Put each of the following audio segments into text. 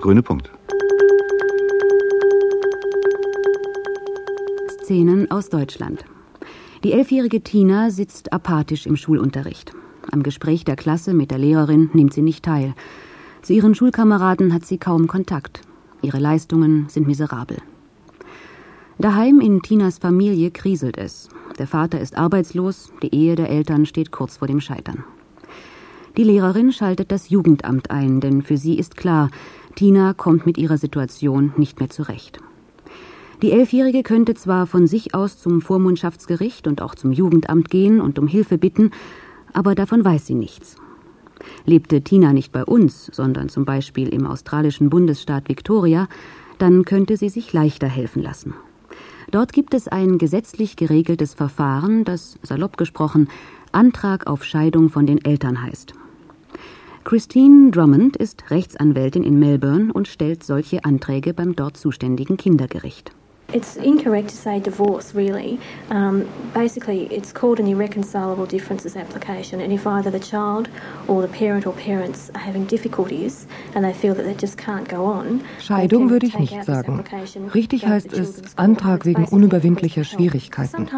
grüne Punkt. Szenen aus Deutschland. Die elfjährige Tina sitzt apathisch im Schulunterricht. Am Gespräch der Klasse mit der Lehrerin nimmt sie nicht teil. Zu ihren Schulkameraden hat sie kaum Kontakt. Ihre Leistungen sind miserabel. Daheim in Tinas Familie kriselt es. Der Vater ist arbeitslos, die Ehe der Eltern steht kurz vor dem Scheitern. Die Lehrerin schaltet das Jugendamt ein, denn für sie ist klar, Tina kommt mit ihrer Situation nicht mehr zurecht. Die Elfjährige könnte zwar von sich aus zum Vormundschaftsgericht und auch zum Jugendamt gehen und um Hilfe bitten, aber davon weiß sie nichts. Lebte Tina nicht bei uns, sondern zum Beispiel im australischen Bundesstaat Victoria, dann könnte sie sich leichter helfen lassen. Dort gibt es ein gesetzlich geregeltes Verfahren, das, salopp gesprochen, Antrag auf Scheidung von den Eltern heißt. Christine Drummond ist Rechtsanwältin in Melbourne und stellt solche Anträge beim dort zuständigen Kindergericht. It's incorrect to say divorce, really. Um, basically, it's called an irreconcilable differences application, and if either the child or the parent or parents are having difficulties and they feel that they just can't go on. Scheidung würde ich nicht sagen. Richtig heißt es Antrag wegen unüberwindlicher Schwierigkeiten.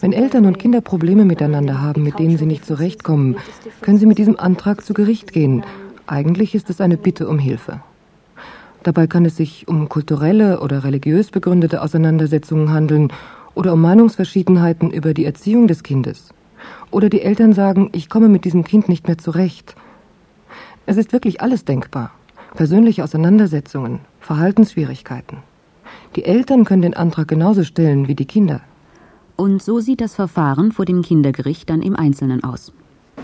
Wenn Eltern und Kinder Probleme miteinander haben, mit denen sie nicht zurechtkommen, können sie mit diesem Antrag zu Gericht gehen. Eigentlich ist es eine Bitte um Hilfe. Dabei kann es sich um kulturelle oder religiös begründete Auseinandersetzungen handeln oder um Meinungsverschiedenheiten über die Erziehung des Kindes. Oder die Eltern sagen, ich komme mit diesem Kind nicht mehr zurecht. Es ist wirklich alles denkbar. Persönliche Auseinandersetzungen, Verhaltensschwierigkeiten. Die Eltern können den Antrag genauso stellen wie die Kinder. Und so sieht das Verfahren vor dem Kindergericht dann im Einzelnen aus.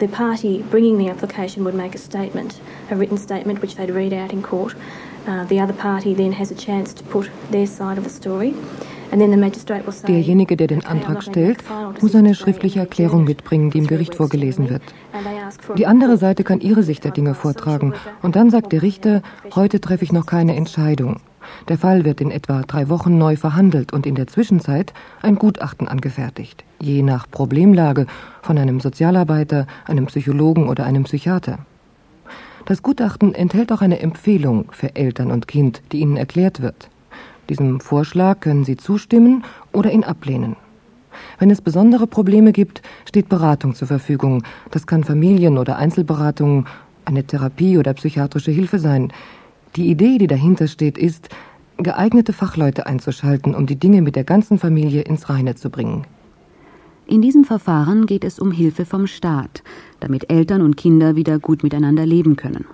The party bringing the application would make a statement, a written statement which they'd read out in court. Uh, the other party then has a chance to put their side of the story. Derjenige, der den Antrag stellt, muss eine schriftliche Erklärung mitbringen, die im Gericht vorgelesen wird. Die andere Seite kann ihre Sicht der Dinge vortragen. Und dann sagt der Richter, heute treffe ich noch keine Entscheidung. Der Fall wird in etwa drei Wochen neu verhandelt und in der Zwischenzeit ein Gutachten angefertigt, je nach Problemlage von einem Sozialarbeiter, einem Psychologen oder einem Psychiater. Das Gutachten enthält auch eine Empfehlung für Eltern und Kind, die ihnen erklärt wird. Diesem Vorschlag können Sie zustimmen oder ihn ablehnen. Wenn es besondere Probleme gibt, steht Beratung zur Verfügung. Das kann Familien- oder Einzelberatung, eine Therapie oder psychiatrische Hilfe sein. Die Idee, die dahinter steht, ist, geeignete Fachleute einzuschalten, um die Dinge mit der ganzen Familie ins Reine zu bringen. In diesem Verfahren geht es um Hilfe vom Staat, damit Eltern und Kinder wieder gut miteinander leben können.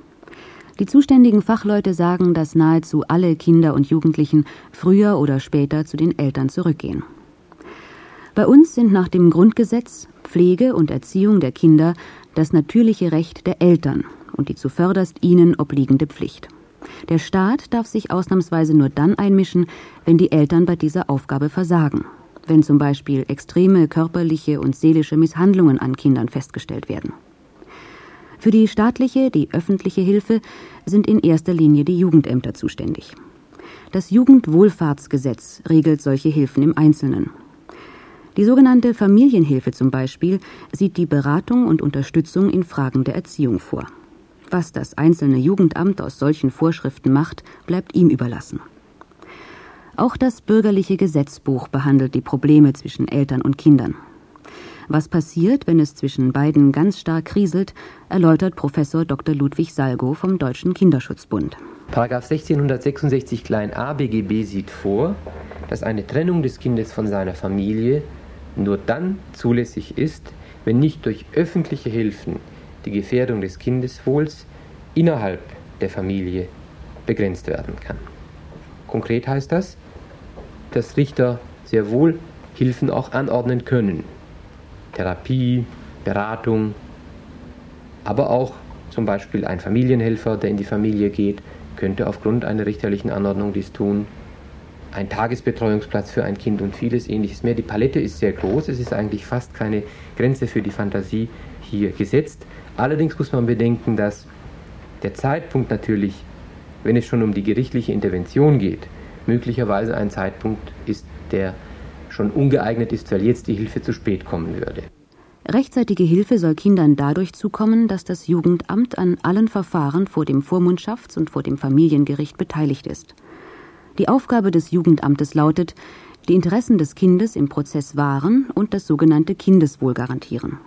Die zuständigen Fachleute sagen, dass nahezu alle Kinder und Jugendlichen früher oder später zu den Eltern zurückgehen. Bei uns sind nach dem Grundgesetz Pflege und Erziehung der Kinder das natürliche Recht der Eltern und die zuvörderst ihnen obliegende Pflicht. Der Staat darf sich ausnahmsweise nur dann einmischen, wenn die Eltern bei dieser Aufgabe versagen wenn zum Beispiel extreme körperliche und seelische Misshandlungen an Kindern festgestellt werden. Für die staatliche, die öffentliche Hilfe sind in erster Linie die Jugendämter zuständig. Das Jugendwohlfahrtsgesetz regelt solche Hilfen im Einzelnen. Die sogenannte Familienhilfe zum Beispiel sieht die Beratung und Unterstützung in Fragen der Erziehung vor. Was das einzelne Jugendamt aus solchen Vorschriften macht, bleibt ihm überlassen. Auch das bürgerliche Gesetzbuch behandelt die Probleme zwischen Eltern und Kindern. Was passiert, wenn es zwischen beiden ganz stark kriselt, erläutert Professor Dr. Ludwig Salgo vom Deutschen Kinderschutzbund. Paragraph 1666 klein a BGB sieht vor, dass eine Trennung des Kindes von seiner Familie nur dann zulässig ist, wenn nicht durch öffentliche Hilfen die Gefährdung des Kindeswohls innerhalb der Familie begrenzt werden kann. Konkret heißt das, dass Richter sehr wohl Hilfen auch anordnen können. Therapie, Beratung, aber auch zum Beispiel ein Familienhelfer, der in die Familie geht, könnte aufgrund einer richterlichen Anordnung dies tun. Ein Tagesbetreuungsplatz für ein Kind und vieles ähnliches mehr. Die Palette ist sehr groß, es ist eigentlich fast keine Grenze für die Fantasie hier gesetzt. Allerdings muss man bedenken, dass der Zeitpunkt natürlich, wenn es schon um die gerichtliche Intervention geht, möglicherweise ein Zeitpunkt ist, der schon ungeeignet ist, weil jetzt die Hilfe zu spät kommen würde. Rechtzeitige Hilfe soll Kindern dadurch zukommen, dass das Jugendamt an allen Verfahren vor dem Vormundschafts- und vor dem Familiengericht beteiligt ist. Die Aufgabe des Jugendamtes lautet, die Interessen des Kindes im Prozess wahren und das sogenannte Kindeswohl garantieren.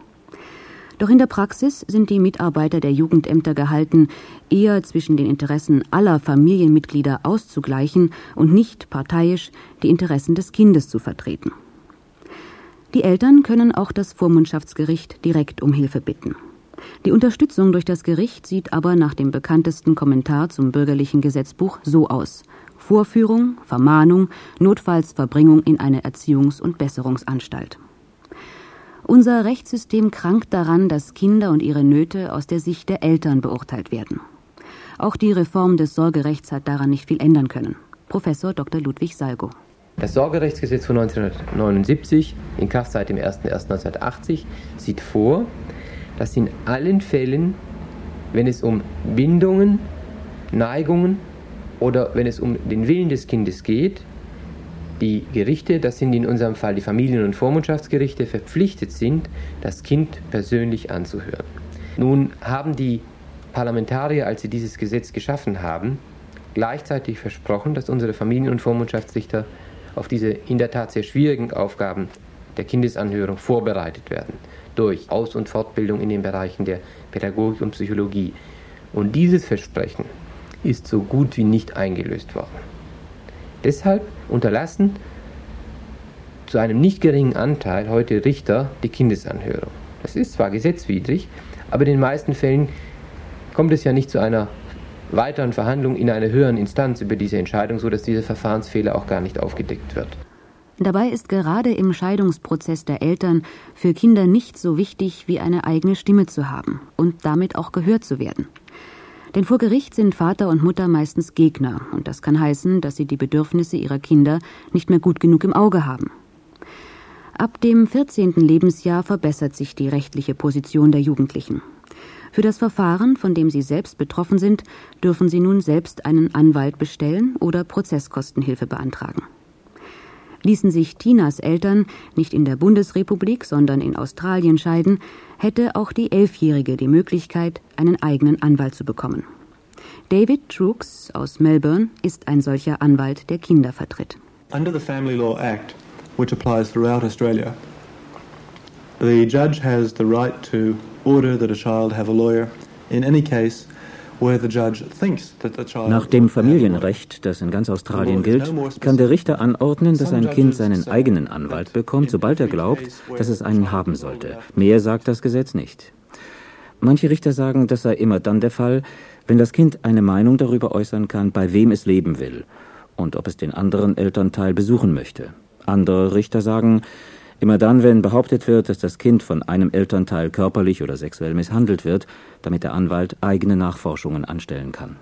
Doch in der Praxis sind die Mitarbeiter der Jugendämter gehalten, eher zwischen den Interessen aller Familienmitglieder auszugleichen und nicht parteiisch die Interessen des Kindes zu vertreten. Die Eltern können auch das Vormundschaftsgericht direkt um Hilfe bitten. Die Unterstützung durch das Gericht sieht aber nach dem bekanntesten Kommentar zum bürgerlichen Gesetzbuch so aus. Vorführung, Vermahnung, notfalls Verbringung in eine Erziehungs- und Besserungsanstalt. Unser Rechtssystem krankt daran, dass Kinder und ihre Nöte aus der Sicht der Eltern beurteilt werden. Auch die Reform des Sorgerechts hat daran nicht viel ändern können. Professor Dr. Ludwig Salgo. Das Sorgerechtsgesetz von 1979, in Kraft seit dem 01.01.1980, sieht vor, dass in allen Fällen, wenn es um Bindungen, Neigungen oder wenn es um den Willen des Kindes geht, die Gerichte, das sind in unserem Fall die Familien- und Vormundschaftsgerichte, verpflichtet sind, das Kind persönlich anzuhören. Nun haben die Parlamentarier, als sie dieses Gesetz geschaffen haben, gleichzeitig versprochen, dass unsere Familien- und Vormundschaftsrichter auf diese in der Tat sehr schwierigen Aufgaben der Kindesanhörung vorbereitet werden. Durch Aus- und Fortbildung in den Bereichen der Pädagogik und Psychologie. Und dieses Versprechen ist so gut wie nicht eingelöst worden. Deshalb unterlassen zu einem nicht geringen Anteil heute Richter die Kindesanhörung. Das ist zwar gesetzwidrig, aber in den meisten Fällen kommt es ja nicht zu einer weiteren Verhandlung in einer höheren Instanz über diese Entscheidung, sodass dieser Verfahrensfehler auch gar nicht aufgedeckt wird. Dabei ist gerade im Scheidungsprozess der Eltern für Kinder nicht so wichtig, wie eine eigene Stimme zu haben und damit auch gehört zu werden. Denn vor Gericht sind Vater und Mutter meistens Gegner, und das kann heißen, dass sie die Bedürfnisse ihrer Kinder nicht mehr gut genug im Auge haben. Ab dem 14. Lebensjahr verbessert sich die rechtliche Position der Jugendlichen. Für das Verfahren, von dem sie selbst betroffen sind, dürfen sie nun selbst einen Anwalt bestellen oder Prozesskostenhilfe beantragen. Ließen sich Tinas Eltern nicht in der Bundesrepublik, sondern in Australien scheiden, hätte auch die Elfjährige die Möglichkeit, einen eigenen Anwalt zu bekommen. David Trooks aus Melbourne ist ein solcher Anwalt, der Kinder vertritt. Under the Family Law Act, which applies throughout Australia, the judge has the right to order that a child have a lawyer in any case nach dem Familienrecht, das in ganz Australien gilt, kann der Richter anordnen, dass ein Kind seinen eigenen Anwalt bekommt, sobald er glaubt, dass es einen haben sollte. Mehr sagt das Gesetz nicht. Manche Richter sagen, das sei immer dann der Fall, wenn das Kind eine Meinung darüber äußern kann, bei wem es leben will und ob es den anderen Elternteil besuchen möchte. Andere Richter sagen, Immer dann, wenn behauptet wird, dass das Kind von einem Elternteil körperlich oder sexuell misshandelt wird, damit der Anwalt eigene Nachforschungen anstellen kann.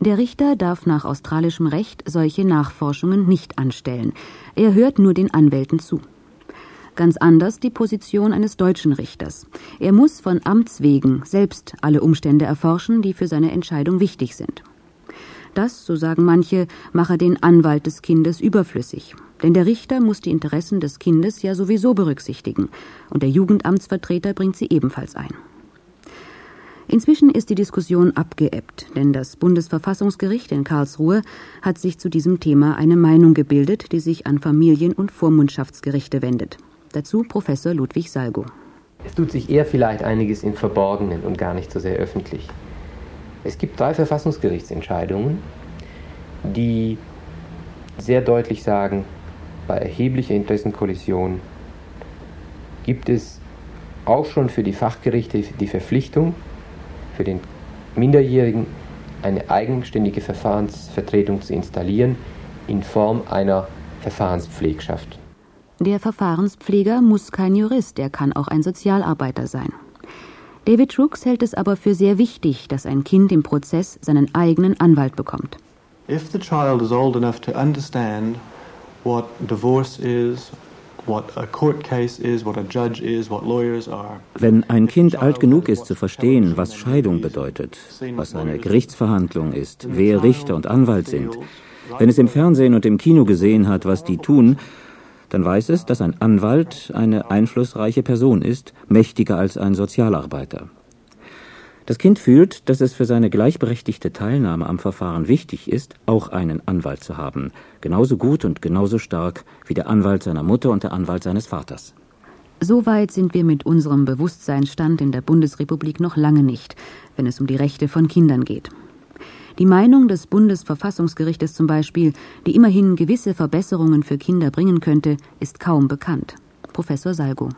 Der Richter darf nach australischem Recht solche Nachforschungen nicht anstellen. Er hört nur den Anwälten zu. Ganz anders die Position eines deutschen Richters. Er muss von Amts wegen selbst alle Umstände erforschen, die für seine Entscheidung wichtig sind. Das, so sagen manche, mache den Anwalt des Kindes überflüssig. Denn der Richter muss die Interessen des Kindes ja sowieso berücksichtigen, und der Jugendamtsvertreter bringt sie ebenfalls ein. Inzwischen ist die Diskussion abgeebbt, denn das Bundesverfassungsgericht in Karlsruhe hat sich zu diesem Thema eine Meinung gebildet, die sich an Familien- und Vormundschaftsgerichte wendet. Dazu Professor Ludwig Salgo. Es tut sich eher vielleicht einiges im Verborgenen und gar nicht so sehr öffentlich. Es gibt drei Verfassungsgerichtsentscheidungen, die sehr deutlich sagen, bei erheblicher Interessenkollision gibt es auch schon für die Fachgerichte die Verpflichtung, für den Minderjährigen eine eigenständige Verfahrensvertretung zu installieren in Form einer Verfahrenspflegschaft. Der Verfahrenspfleger muss kein Jurist, er kann auch ein Sozialarbeiter sein. David Brooks hält es aber für sehr wichtig, dass ein Kind im Prozess seinen eigenen Anwalt bekommt. If the child is old enough to understand what divorce is, wenn ein Kind alt genug ist zu verstehen, was Scheidung bedeutet, was eine Gerichtsverhandlung ist, wer Richter und Anwalt sind, wenn es im Fernsehen und im Kino gesehen hat, was die tun, dann weiß es, dass ein Anwalt eine einflussreiche Person ist, mächtiger als ein Sozialarbeiter. Das Kind fühlt, dass es für seine gleichberechtigte Teilnahme am Verfahren wichtig ist, auch einen Anwalt zu haben, genauso gut und genauso stark wie der Anwalt seiner Mutter und der Anwalt seines Vaters. So weit sind wir mit unserem Bewusstseinsstand in der Bundesrepublik noch lange nicht, wenn es um die Rechte von Kindern geht. Die Meinung des Bundesverfassungsgerichtes zum Beispiel, die immerhin gewisse Verbesserungen für Kinder bringen könnte, ist kaum bekannt. Professor Salgo.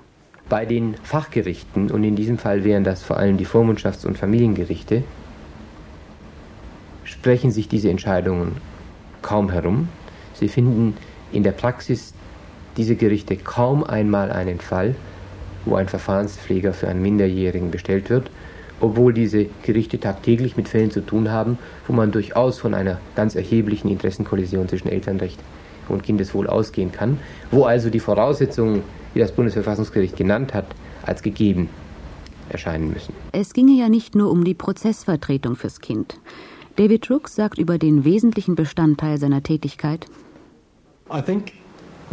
Bei den Fachgerichten, und in diesem Fall wären das vor allem die Vormundschafts- und Familiengerichte, sprechen sich diese Entscheidungen kaum herum. Sie finden in der Praxis diese Gerichte kaum einmal einen Fall, wo ein Verfahrenspfleger für einen Minderjährigen bestellt wird, obwohl diese Gerichte tagtäglich mit Fällen zu tun haben, wo man durchaus von einer ganz erheblichen Interessenkollision zwischen Elternrecht und Kindeswohl ausgehen kann, wo also die Voraussetzungen, die das Bundesverfassungsgericht genannt hat, als gegeben erscheinen müssen. Es ginge ja nicht nur um die Prozessvertretung fürs Kind. David Brooks sagt über den wesentlichen Bestandteil seiner Tätigkeit. I think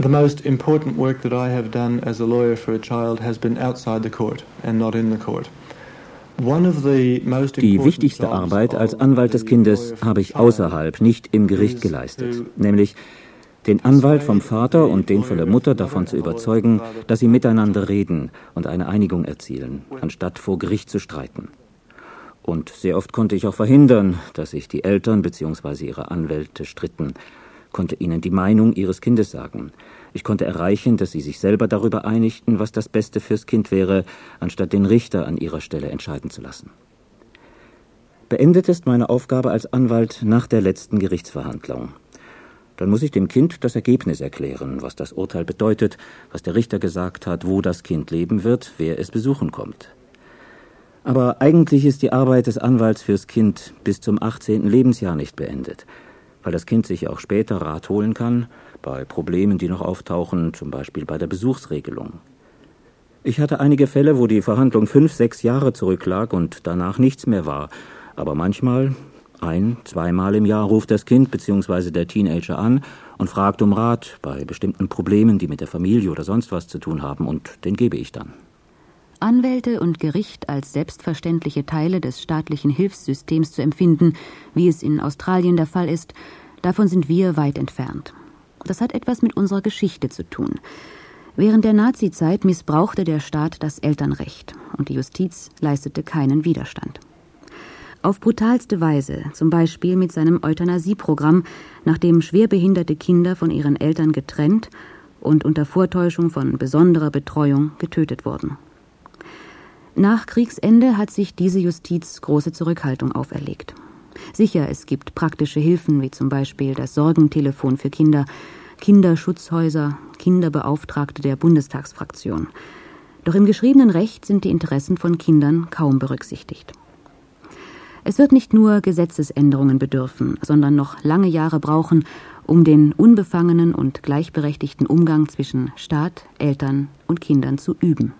The most important work that I have done as a lawyer for a child has been outside the court and not in the court. Die wichtigste Arbeit als Anwalt des Kindes habe ich außerhalb, nicht im Gericht geleistet, nämlich den Anwalt vom Vater und den von der Mutter davon zu überzeugen, dass sie miteinander reden und eine Einigung erzielen, anstatt vor Gericht zu streiten. Und sehr oft konnte ich auch verhindern, dass sich die Eltern bzw. ihre Anwälte stritten konnte ihnen die Meinung ihres Kindes sagen. Ich konnte erreichen, dass sie sich selber darüber einigten, was das Beste fürs Kind wäre, anstatt den Richter an ihrer Stelle entscheiden zu lassen. Beendet ist meine Aufgabe als Anwalt nach der letzten Gerichtsverhandlung. Dann muss ich dem Kind das Ergebnis erklären, was das Urteil bedeutet, was der Richter gesagt hat, wo das Kind leben wird, wer es besuchen kommt. Aber eigentlich ist die Arbeit des Anwalts fürs Kind bis zum 18. Lebensjahr nicht beendet weil das Kind sich auch später Rat holen kann, bei Problemen, die noch auftauchen, zum Beispiel bei der Besuchsregelung. Ich hatte einige Fälle, wo die Verhandlung fünf, sechs Jahre zurücklag und danach nichts mehr war. Aber manchmal, ein, zweimal im Jahr, ruft das Kind bzw. der Teenager an und fragt um Rat bei bestimmten Problemen, die mit der Familie oder sonst was zu tun haben, und den gebe ich dann. Anwälte und Gericht als selbstverständliche Teile des staatlichen Hilfssystems zu empfinden, wie es in Australien der Fall ist, davon sind wir weit entfernt. Das hat etwas mit unserer Geschichte zu tun. Während der Nazizeit missbrauchte der Staat das Elternrecht und die Justiz leistete keinen Widerstand. Auf brutalste Weise, zum Beispiel mit seinem Euthanasieprogramm, nachdem schwerbehinderte Kinder von ihren Eltern getrennt und unter Vortäuschung von besonderer Betreuung getötet wurden. Nach Kriegsende hat sich diese Justiz große Zurückhaltung auferlegt. Sicher, es gibt praktische Hilfen, wie zum Beispiel das Sorgentelefon für Kinder, Kinderschutzhäuser, Kinderbeauftragte der Bundestagsfraktion. Doch im geschriebenen Recht sind die Interessen von Kindern kaum berücksichtigt. Es wird nicht nur Gesetzesänderungen bedürfen, sondern noch lange Jahre brauchen, um den unbefangenen und gleichberechtigten Umgang zwischen Staat, Eltern und Kindern zu üben.